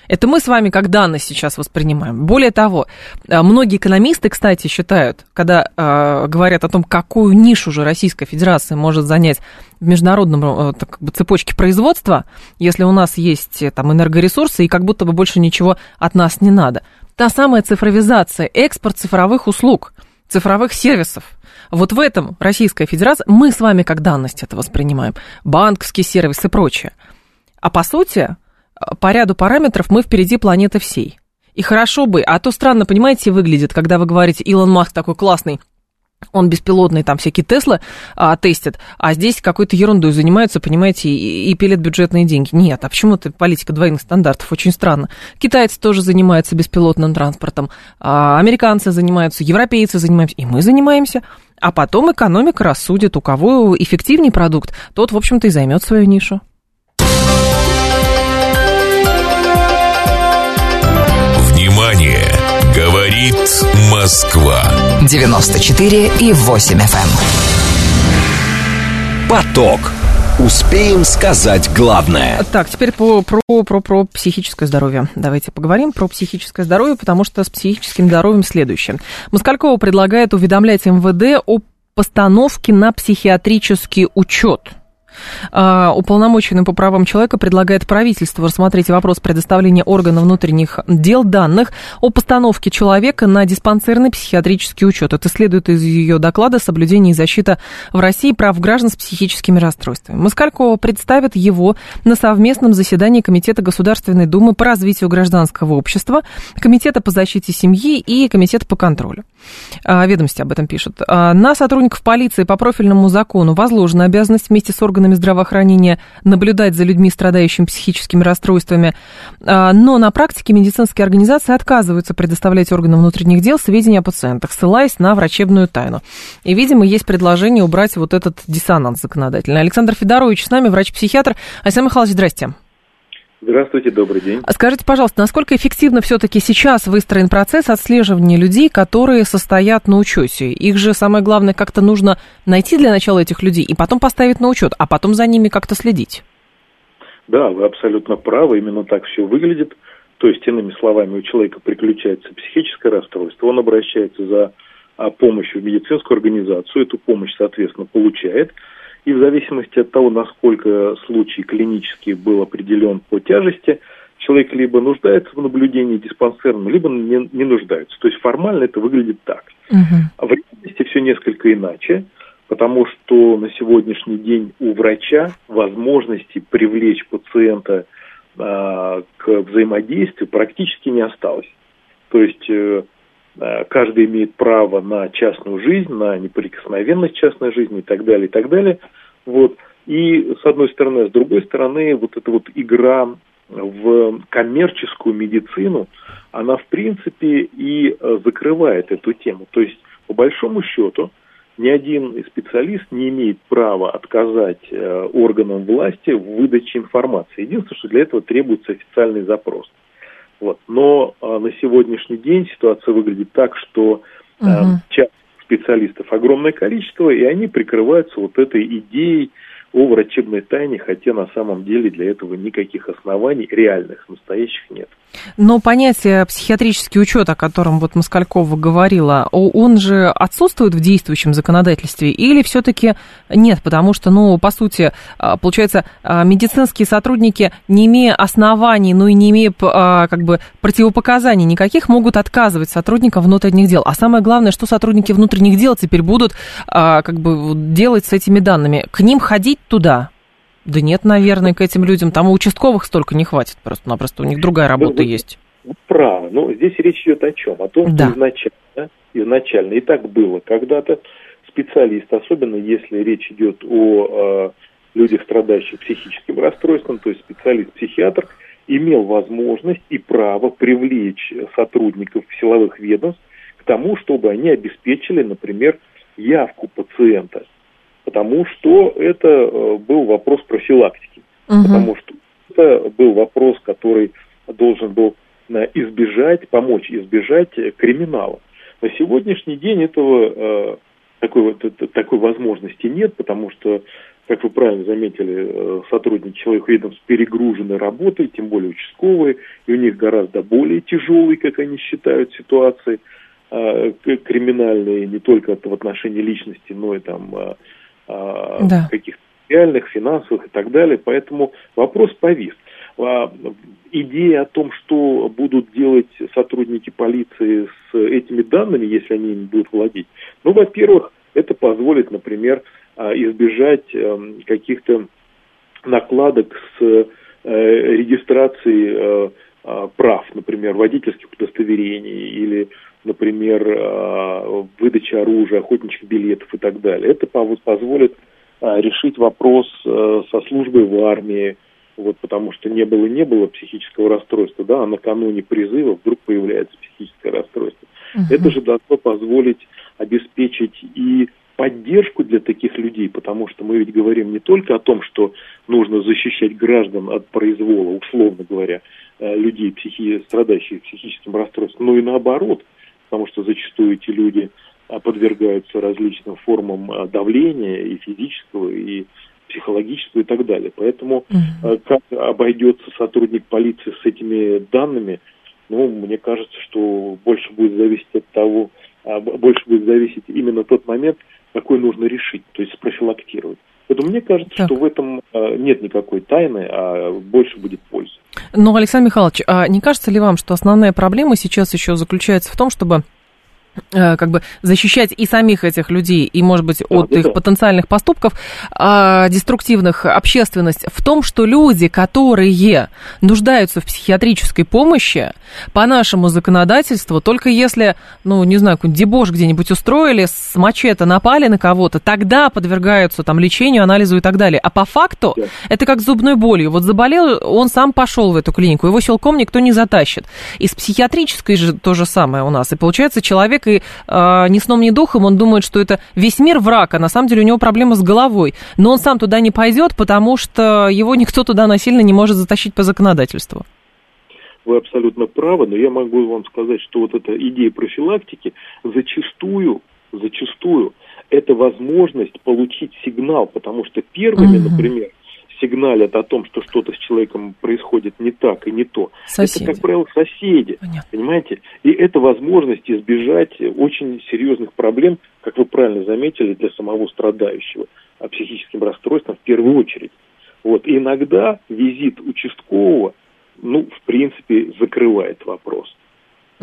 Это мы с вами как данность сейчас воспринимаем. Более того, а, многие экономисты, кстати, считают, когда э, говорят о том, какую нишу же Российская Федерация может занять в международном э, так, цепочке производства, если у нас есть там энергоресурсы и как будто бы больше ничего от нас не надо. Та самая цифровизация, экспорт цифровых услуг, цифровых сервисов – вот в этом Российская Федерация, мы с вами как данность это воспринимаем, банковский сервис и прочее. А по сути, по ряду параметров мы впереди планеты всей. И хорошо бы, а то странно, понимаете, выглядит, когда вы говорите, Илон Маск такой классный, он беспилотный, там всякие Теслы а, тестит, а здесь какой-то ерундой занимаются, понимаете, и, и пилят бюджетные деньги. Нет, а почему это политика двойных стандартов? Очень странно. Китайцы тоже занимаются беспилотным транспортом, а, американцы занимаются, европейцы занимаются, и мы занимаемся. А потом экономика рассудит, у кого эффективнее продукт, тот, в общем-то, и займет свою нишу. Говорит Москва. 94 и 8 FM. Эм. Поток. Успеем сказать главное. Так, теперь по, про, про, про психическое здоровье. Давайте поговорим про психическое здоровье, потому что с психическим здоровьем следующее. Москалькова предлагает уведомлять МВД о постановке на психиатрический учет – уполномоченный по правам человека предлагает правительству рассмотреть вопрос предоставления органов внутренних дел данных о постановке человека на диспансерный психиатрический учет. Это следует из ее доклада «Соблюдение и защита в России прав граждан с психическими расстройствами». Москалькова представит его на совместном заседании Комитета Государственной Думы по развитию гражданского общества, Комитета по защите семьи и Комитета по контролю. А, ведомости об этом пишут. А, на сотрудников полиции по профильному закону возложена обязанность вместе с органами органами здравоохранения наблюдать за людьми, страдающими психическими расстройствами. А, но на практике медицинские организации отказываются предоставлять органам внутренних дел сведения о пациентах, ссылаясь на врачебную тайну. И, видимо, есть предложение убрать вот этот диссонанс законодательный. Александр Федорович с нами, врач-психиатр. Александр Михайлович, здрасте. Здравствуйте, добрый день. Скажите, пожалуйста, насколько эффективно все-таки сейчас выстроен процесс отслеживания людей, которые состоят на учете? Их же самое главное как-то нужно найти для начала этих людей и потом поставить на учет, а потом за ними как-то следить. Да, вы абсолютно правы, именно так все выглядит. То есть, иными словами, у человека приключается психическое расстройство, он обращается за а, помощью в медицинскую организацию, эту помощь, соответственно, получает – и в зависимости от того, насколько случай клинический был определен по тяжести, человек либо нуждается в наблюдении диспансерном, либо не, не нуждается. То есть формально это выглядит так. Угу. А в реальности все несколько иначе, потому что на сегодняшний день у врача возможности привлечь пациента а, к взаимодействию практически не осталось. То есть э, каждый имеет право на частную жизнь, на неприкосновенность частной жизни и так далее, и так далее. Вот. И с одной стороны, а с другой стороны, вот эта вот игра в коммерческую медицину, она в принципе и э, закрывает эту тему. То есть, по большому счету, ни один специалист не имеет права отказать э, органам власти в выдаче информации. Единственное, что для этого требуется официальный запрос. Вот. Но э, на сегодняшний день ситуация выглядит так, что угу. частных специалистов огромное количество, и они прикрываются вот этой идеей о врачебной тайне, хотя на самом деле для этого никаких оснований реальных, настоящих нет. Но понятие психиатрический учет, о котором вот Москалькова говорила, он же отсутствует в действующем законодательстве или все-таки нет? Потому что, ну, по сути, а, получается, а, медицинские сотрудники, не имея оснований, ну и не имея а, как бы противопоказаний никаких, могут отказывать сотрудникам внутренних дел. А самое главное, что сотрудники внутренних дел теперь будут как бы делать с этими данными? К ним ходить туда? Да нет, наверное, к этим людям. Там у участковых столько не хватит просто-напросто. У них другая работа вы, есть. Правы. Но здесь речь идет о чем? О том, да. что изначально, изначально, и так было когда-то, специалист, особенно если речь идет о э, людях, страдающих психическим расстройством, то есть специалист-психиатр, имел возможность и право привлечь сотрудников силовых ведомств к тому, чтобы они обеспечили, например, явку пациента потому что это э, был вопрос профилактики, угу. потому что это был вопрос, который должен был э, избежать, помочь избежать криминала. На сегодняшний день этого такой, вот, такой возможности нет, потому что, как вы правильно заметили, э, сотрудники человек ведомств перегружены работой, тем более участковые, и у них гораздо более тяжелые, как они считают, ситуации криминальные, не только в отношении личности, но и там да. каких-то реальных, финансовых и так далее. Поэтому вопрос повис. А, идея о том, что будут делать сотрудники полиции с этими данными, если они ими будут владеть, ну, во-первых, это позволит, например, а, избежать эм, каких-то накладок с э, регистрацией э, прав, например, водительских удостоверений или например, э, выдача оружия, охотничьих билетов и так далее. Это позволит э, решить вопрос э, со службой в армии, вот потому что не было не было психического расстройства, да, а накануне призыва вдруг появляется психическое расстройство. Угу. Это же должно позволить обеспечить и поддержку для таких людей, потому что мы ведь говорим не только о том, что нужно защищать граждан от произвола, условно говоря, людей, психи, страдающих психическим расстройством, но и наоборот – потому что зачастую эти люди а, подвергаются различным формам а, давления и физического, и психологического и так далее. Поэтому угу. как обойдется сотрудник полиции с этими данными, ну, мне кажется, что больше будет зависеть от того, больше будет зависеть именно тот момент, какой нужно решить, то есть спрофилактировать. Поэтому мне кажется, так. что в этом нет никакой тайны, а больше будет пользы. Но, Александр Михайлович, а не кажется ли вам, что основная проблема сейчас еще заключается в том, чтобы как бы защищать и самих этих людей, и, может быть, от да, их да. потенциальных поступков а, деструктивных общественность в том, что люди, которые нуждаются в психиатрической помощи, по нашему законодательству, только если, ну, не знаю, какой-нибудь дебош где-нибудь устроили, с мачете напали на кого-то, тогда подвергаются там лечению, анализу и так далее. А по факту да. это как с зубной болью. Вот заболел, он сам пошел в эту клинику, его силком никто не затащит. И с психиатрической же то же самое у нас. И получается, человек человек, и э, ни сном, ни духом он думает, что это весь мир враг, а на самом деле у него проблема с головой. Но он сам туда не пойдет, потому что его никто туда насильно не может затащить по законодательству. Вы абсолютно правы, но я могу вам сказать, что вот эта идея профилактики зачастую, зачастую это возможность получить сигнал, потому что первыми, угу. например, сигналят о том, что что-то с человеком происходит не так и не то. Соседи. Это, как правило, соседи. Понятно. Понимаете? И это возможность избежать очень серьезных проблем, как вы правильно заметили, для самого страдающего а психическим расстройством в первую очередь. Вот. И иногда визит участкового ну, в принципе, закрывает вопрос.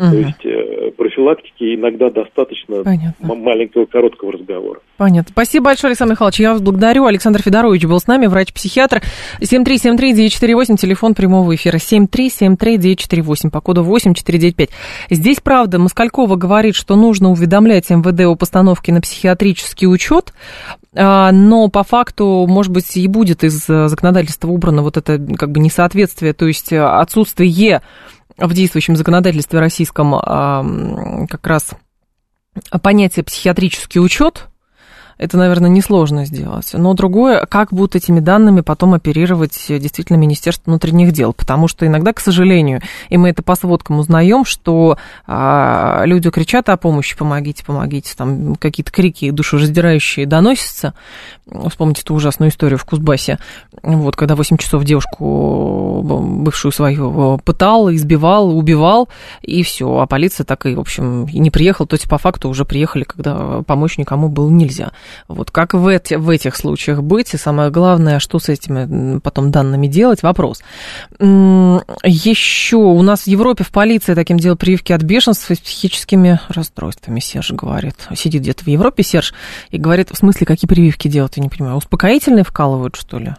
Угу. То есть э, профилактики иногда достаточно Понятно. маленького, короткого разговора. Понятно. Спасибо большое, Александр Михайлович. Я вас благодарю. Александр Федорович был с нами, врач-психиатр. 7373948, телефон прямого эфира. 7373948, по коду 8495. Здесь, правда, Москалькова говорит, что нужно уведомлять МВД о постановке на психиатрический учет, а, но по факту, может быть, и будет из законодательства убрано вот это как бы несоответствие, то есть отсутствие в действующем законодательстве российском как раз понятие психиатрический учет, это, наверное, несложно сделать. Но другое, как будут этими данными потом оперировать действительно Министерство внутренних дел. Потому что иногда, к сожалению, и мы это по сводкам узнаем, что а, люди кричат о помощи, помогите, помогите, там какие-то крики душераздирающие доносятся. Вспомните эту ужасную историю в Кузбассе, вот, когда 8 часов девушку бывшую свою пытал, избивал, убивал, и все. А полиция так и, в общем, и не приехала, то есть по факту уже приехали, когда помочь никому было нельзя. Вот как в, эти, в этих случаях быть, и самое главное, что с этими потом данными делать, вопрос. Еще у нас в Европе в полиции таким дело прививки от бешенства с психическими расстройствами, Серж говорит. Сидит где-то в Европе Серж и говорит, в смысле, какие прививки делать, я не понимаю, успокоительные вкалывают, что ли?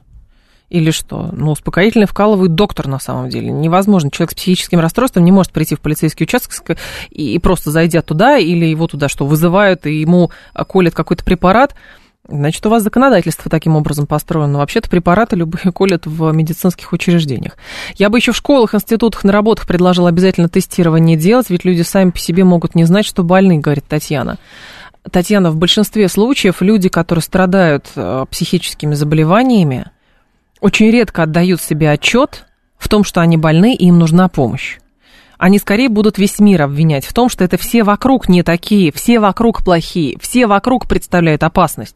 Или что? Ну, успокоительные вкалывают доктор на самом деле. Невозможно. Человек с психическим расстройством не может прийти в полицейский участок и, просто зайдя туда, или его туда что, вызывают, и ему колят какой-то препарат, Значит, у вас законодательство таким образом построено. Вообще-то препараты любые [LAUGHS] колят в медицинских учреждениях. Я бы еще в школах, институтах, на работах предложила обязательно тестирование делать, ведь люди сами по себе могут не знать, что больны, говорит Татьяна. Татьяна, в большинстве случаев люди, которые страдают э, психическими заболеваниями, очень редко отдают себе отчет в том, что они больны и им нужна помощь. Они скорее будут весь мир обвинять в том, что это все вокруг не такие, все вокруг плохие, все вокруг представляют опасность.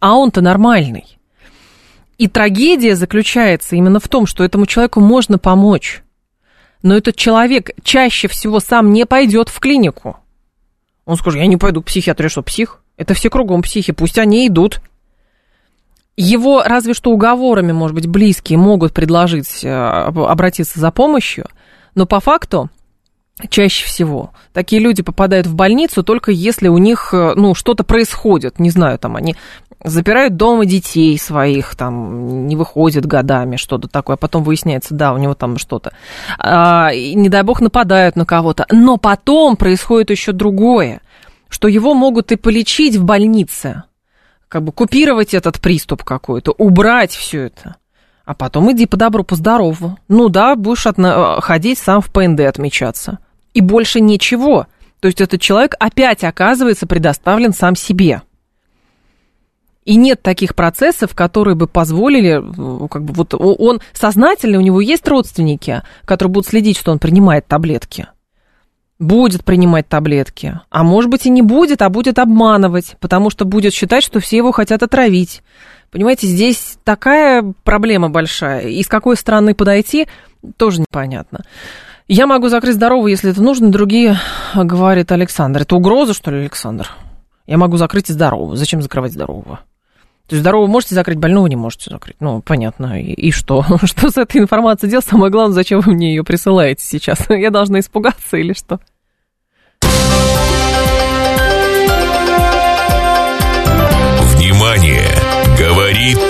А он-то нормальный. И трагедия заключается именно в том, что этому человеку можно помочь. Но этот человек чаще всего сам не пойдет в клинику. Он скажет, я не пойду к психиатру, что, псих? Это все кругом психи, пусть они идут. Его разве что уговорами, может быть, близкие могут предложить э, обратиться за помощью, но по факту чаще всего такие люди попадают в больницу только если у них, э, ну, что-то происходит, не знаю, там они запирают дома детей своих, там, не выходят годами, что-то такое, а потом выясняется, да, у него там что-то. А, и, не дай бог, нападают на кого-то. Но потом происходит еще другое, что его могут и полечить в больнице, как бы купировать этот приступ какой-то, убрать все это. А потом иди по добру, по здорову. Ну да, будешь отна- э, ходить сам в ПНД отмечаться. И больше ничего. То есть этот человек опять оказывается предоставлен сам себе. И нет таких процессов, которые бы позволили, э, как бы вот он сознательный, у него есть родственники, которые будут следить, что он принимает таблетки будет принимать таблетки, а может быть и не будет, а будет обманывать, потому что будет считать, что все его хотят отравить. Понимаете, здесь такая проблема большая, и с какой стороны подойти, тоже непонятно. Я могу закрыть здорового, если это нужно, другие, говорит Александр. Это угроза, что ли, Александр? Я могу закрыть и здорового. Зачем закрывать здорового? То есть здорового можете закрыть, больного не можете закрыть. Ну, понятно. И, и что? [LAUGHS] Что с этой информацией делать? Самое главное, зачем вы мне ее присылаете сейчас? [LAUGHS] Я должна испугаться или что? Внимание! Говорит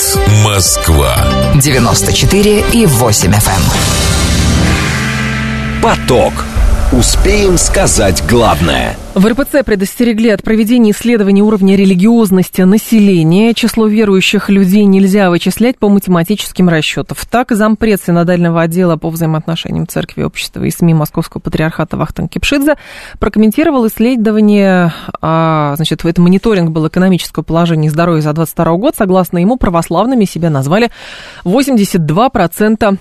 Москва. 94 и 8 FM. Эм. Поток. Успеем сказать главное. В РПЦ предостерегли от проведения исследований уровня религиозности населения. Число верующих людей нельзя вычислять по математическим расчетам. Так, зампред синодального отдела по взаимоотношениям церкви, общества и СМИ Московского патриархата Вахтанг Кипшидзе прокомментировал исследование, а, значит, это мониторинг был экономического положения здоровья за 22 год. Согласно ему, православными себя назвали 82% а,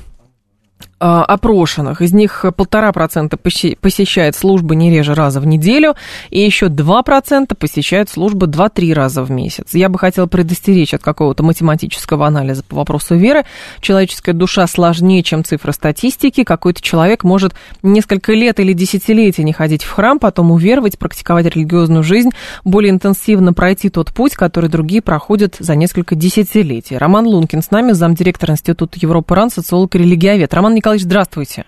опрошенных, из них полтора процента посещает службы не реже раза в неделю, и еще два процента посещают службы два-три раза в месяц. Я бы хотела предостеречь от какого-то математического анализа по вопросу веры. Человеческая душа сложнее, чем цифра статистики. Какой-то человек может несколько лет или десятилетия не ходить в храм, потом уверовать, практиковать религиозную жизнь, более интенсивно пройти тот путь, который другие проходят за несколько десятилетий. Роман Лункин с нами, замдиректор Института Европы РАН, социолог и религиовед. Роман Николаевич, Николаевич, здравствуйте.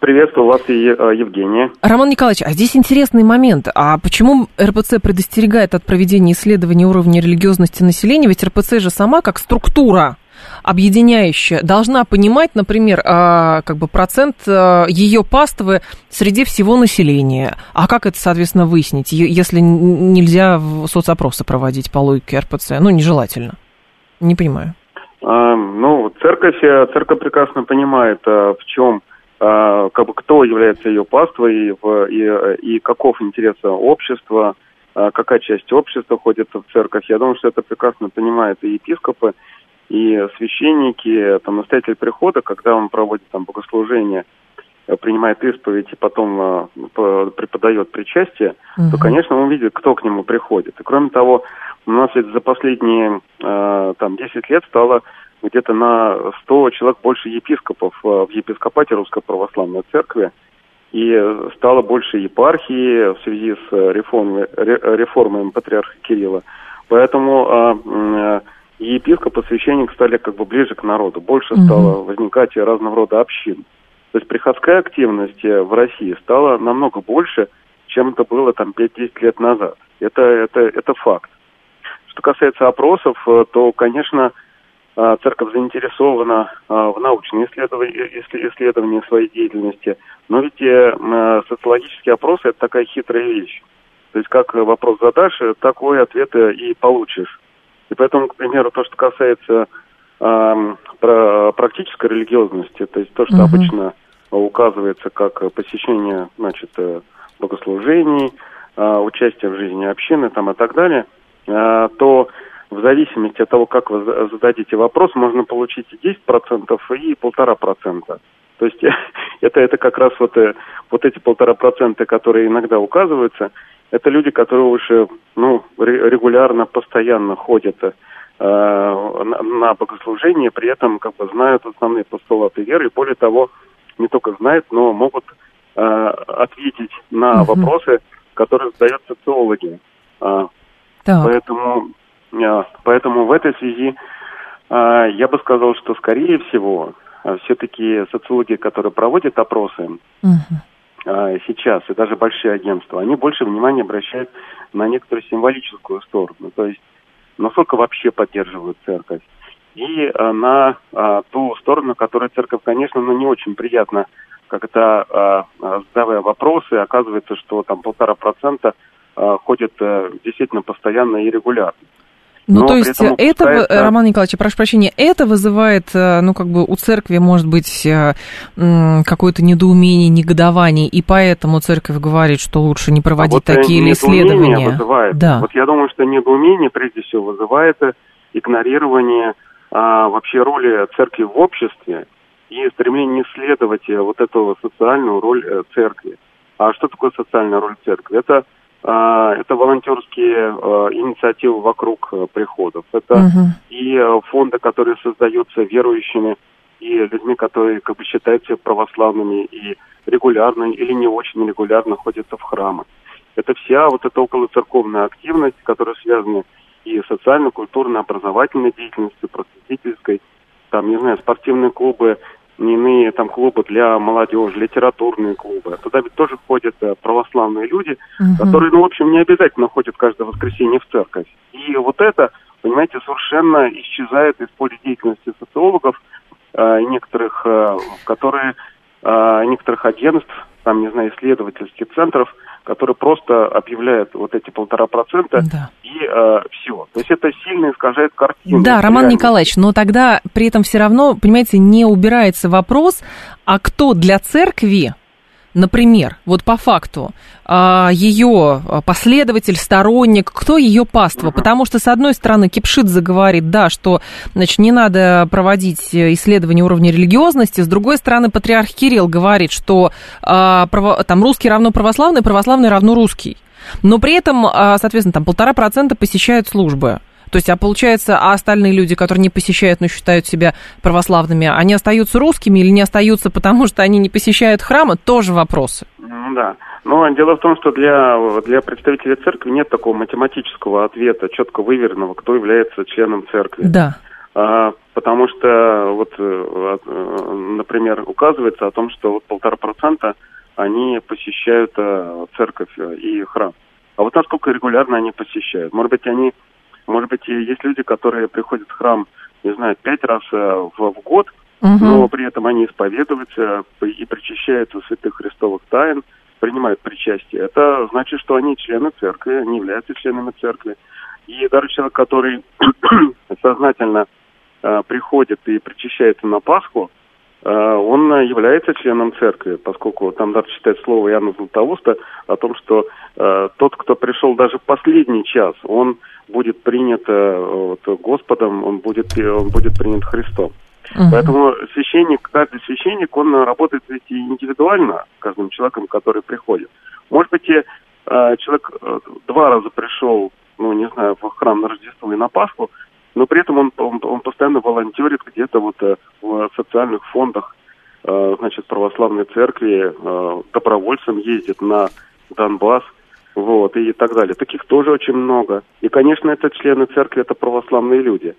Приветствую вас э, Евгения. Роман Николаевич, а здесь интересный момент. А почему РПЦ предостерегает от проведения исследований уровня религиозности населения? Ведь РПЦ же сама, как структура объединяющая, должна понимать, например, а, как бы процент а, ее паствы среди всего населения. А как это, соответственно, выяснить, если нельзя соцопросы проводить по логике РПЦ? Ну, нежелательно. Не понимаю. А, ну, церковь, э, церковь прекрасно понимает, э, в чем а, как бы кто является ее паствой и, и, и каков интерес общества, какая часть общества ходит в церковь. Я думаю, что это прекрасно понимают и епископы, и священники, там, настоятель прихода, когда он проводит там богослужение, принимает исповедь и потом преподает причастие, угу. то, конечно, он видит, кто к нему приходит. И кроме того, у нас ведь за последние там 10 лет стало где-то на 100 человек больше епископов э, в епископате Русской Православной Церкви. И стало больше епархии в связи с реформой, реформой патриарха Кирилла. Поэтому э, епископ и священник стали как бы ближе к народу. Больше угу. стало возникать разного рода общин. То есть приходская активность в России стала намного больше, чем это было там 5-10 лет назад. Это, это, это факт. Что касается опросов, э, то, конечно, церковь заинтересована а, в научном исследовании, исследовании своей деятельности. Но ведь э, социологические опросы – это такая хитрая вещь. То есть как вопрос задашь, такой ответ и получишь. И поэтому, к примеру, то, что касается э, про практической религиозности, то есть то, что угу. обычно указывается как посещение, значит, э, богослужений, э, участие в жизни общины там и так далее, э, то в зависимости от того, как вы зададите вопрос, можно получить и 10% и полтора процента. То есть [LAUGHS] это, это как раз вот, э, вот эти полтора процента, которые иногда указываются, это люди, которые уже ну, регулярно, постоянно ходят э, на, на богослужение, при этом как бы знают основные постулаты веры, и более того, не только знают, но могут э, ответить на угу. вопросы, которые задают социологи. Э, Поэтому Э, поэтому в этой связи э, я бы сказал, что скорее всего э, все-таки социологи, которые проводят опросы сейчас, и даже большие агентства, они больше внимания обращают на некоторую символическую сторону, то есть насколько вообще поддерживают церковь. И на ту сторону, которую церковь, конечно, ну, не очень приятно, когда, задавая вопросы, оказывается, что там полтора процента ходят действительно постоянно и регулярно. Ну, Но то есть это, упускается... Роман Николаевич, прошу прощения, это вызывает, э, ну, как бы у церкви, может быть, э, какое-то недоумение, негодование, и поэтому церковь говорит, что лучше не проводить а вот такие или исследования. Вызывает. Да. Вот я думаю, что недоумение, прежде всего, вызывает игнорирование а, вообще роли церкви в обществе и стремление исследовать э, вот эту социальную роль церкви. А что такое социальная роль церкви? Это это волонтерские а, инициативы вокруг э, приходов. Это угу. и э, фонды, которые создаются верующими и людьми, которые как бы считаются православными и регулярно или не очень регулярно ходят в храмы. Это вся вот эта околоцерковная активность, которая связана и социально-культурной, образовательной деятельностью, просветительской, там, не знаю, спортивные клубы, иные там клубы для молодежи, литературные клубы. Туда ведь тоже ходят э, православные люди, угу. которые, ну, в общем, не обязательно ходят каждое воскресенье в церковь. И вот это, понимаете, совершенно исчезает из поля деятельности социологов, э, некоторых, э, которые, э, некоторых агентств, там, не знаю, исследовательских центров – который просто объявляет вот эти полтора процента да. и э, все. То есть это сильно искажает картину. Да, Роман реально. Николаевич, но тогда при этом все равно, понимаете, не убирается вопрос, а кто для церкви Например, вот по факту, а, ее последователь, сторонник, кто ее паства? Потому что, с одной стороны, Кипшидзе говорит, да, что значит, не надо проводить исследования уровня религиозности, с другой стороны, патриарх Кирилл говорит, что а, там русский равно православный, православный равно русский. Но при этом, а, соответственно, там полтора процента посещают службы. То есть, а получается, а остальные люди, которые не посещают, но считают себя православными, они остаются русскими или не остаются, потому что они не посещают храмы, тоже вопросы. Ну да. Но дело в том, что для, для представителей церкви нет такого математического ответа, четко выверенного, кто является членом церкви. Да. А, потому что вот, э, э, например, указывается о том, что вот полтора процента они посещают э, церковь и храм. А вот насколько регулярно они посещают? Может быть, они, может быть, есть люди, которые приходят в храм, не знаю, пять раз в, в год, угу. но при этом они исповедуются и причащаются святых христовых тайн, принимают причастие. Это значит, что они члены церкви, они являются членами церкви. И даже человек, который [CLEARS THROAT] сознательно э, приходит и причащается на Пасху, э, он является членом церкви, поскольку там даже читает слово Иоанна Златоуста о том, что э, тот, кто пришел даже в последний час, он будет принят э, вот, Господом, он будет, он будет принят Христом. Угу. Поэтому священник, каждый священник, он работает ведь индивидуально с каждым человеком, который приходит. Может быть, и, э, человек э, два раза пришел ну, не знаю, в храм на Рождество и на Пасху, но при этом он, он, он постоянно волонтерит где-то вот э, в социальных фондах, э, значит, православной церкви, э, добровольцем ездит на Донбасс, вот, и так далее. Таких тоже очень много. И, конечно, это члены церкви, это православные люди.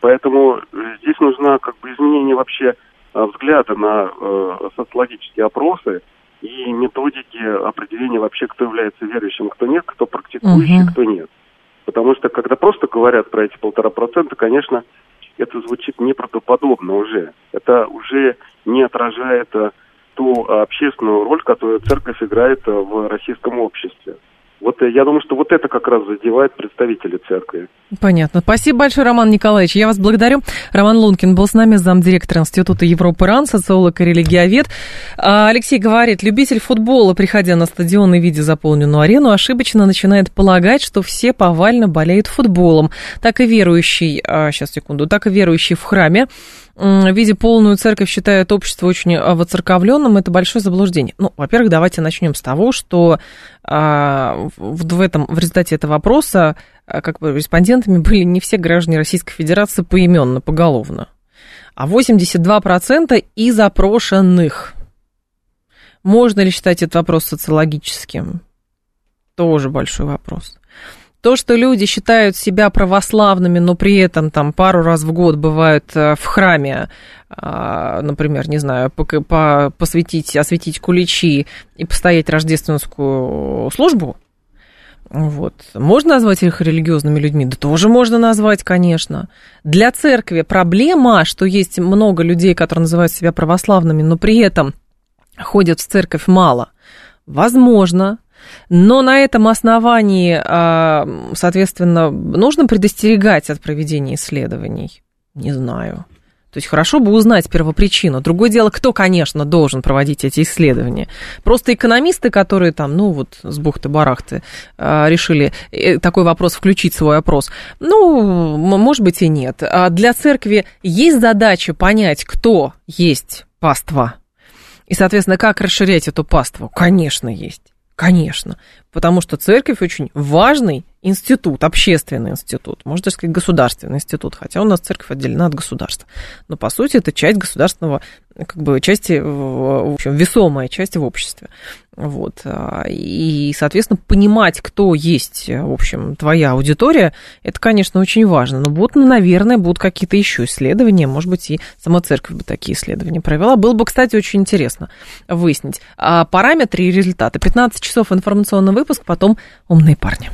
Поэтому здесь нужно как бы изменение вообще взгляда на э, социологические опросы и методики определения вообще, кто является верующим, кто нет, кто практикующий, угу. кто нет. Потому что, когда просто говорят про эти полтора процента, конечно, это звучит неправдоподобно уже. Это уже не отражает э, ту общественную роль, которую церковь играет э, в российском обществе. Вот э, я думаю, что вот это как раз задевает представителей церкви. Понятно. Спасибо большое, Роман Николаевич. Я вас благодарю. Роман Лункин был с нами, замдиректора Института Европы РАН, социолог и религиовед. А, Алексей говорит, любитель футбола, приходя на стадион и видя заполненную арену, ошибочно начинает полагать, что все повально болеют футболом. Так и верующий, сейчас, секунду, так и верующий в храме видя полную церковь, считает общество очень воцерковленным, это большое заблуждение. Ну, во-первых, давайте начнем с того, что а, в, в, этом, в результате этого вопроса а, как бы респондентами [LAUGHS] были не все граждане Российской Федерации поименно, поголовно, а 82% из опрошенных. Можно ли считать этот вопрос социологическим? Тоже большой вопрос. То, что люди считают себя православными, но при этом там пару раз в год бывают э, в храме, а, например, не знаю, посвятить, осветить куличи и постоять рождественскую службу, вот. Можно назвать их религиозными людьми? Да тоже можно назвать, конечно. Для церкви проблема, что есть много людей, которые называют себя православными, но при этом ходят в церковь мало. Возможно, но на этом основании, а, соответственно, нужно предостерегать от проведения исследований? Не знаю. То есть хорошо бы узнать первопричину. Другое дело, кто, конечно, должен проводить эти исследования. Просто экономисты, которые там, ну вот с бухты-барахты а, решили э, такой вопрос включить в свой опрос, ну, может быть и нет. А для церкви есть задача понять, кто есть паства. И, соответственно, как расширять эту паству? Конечно, есть. Конечно, потому что церковь очень важный институт, общественный институт, можно даже сказать государственный институт, хотя у нас церковь отделена от государства. Но по сути это часть государственного, как бы части, в общем, весомая часть в обществе. Вот. А, и, соответственно, понимать, кто есть, в общем, твоя аудитория, это, конечно, очень важно. Но будут, ну, наверное, будут какие-то еще исследования, может быть, и сама церковь бы такие исследования провела. Было бы, кстати, очень интересно выяснить. А параметры и результаты. 15 часов информационный выпуск, потом умные парни.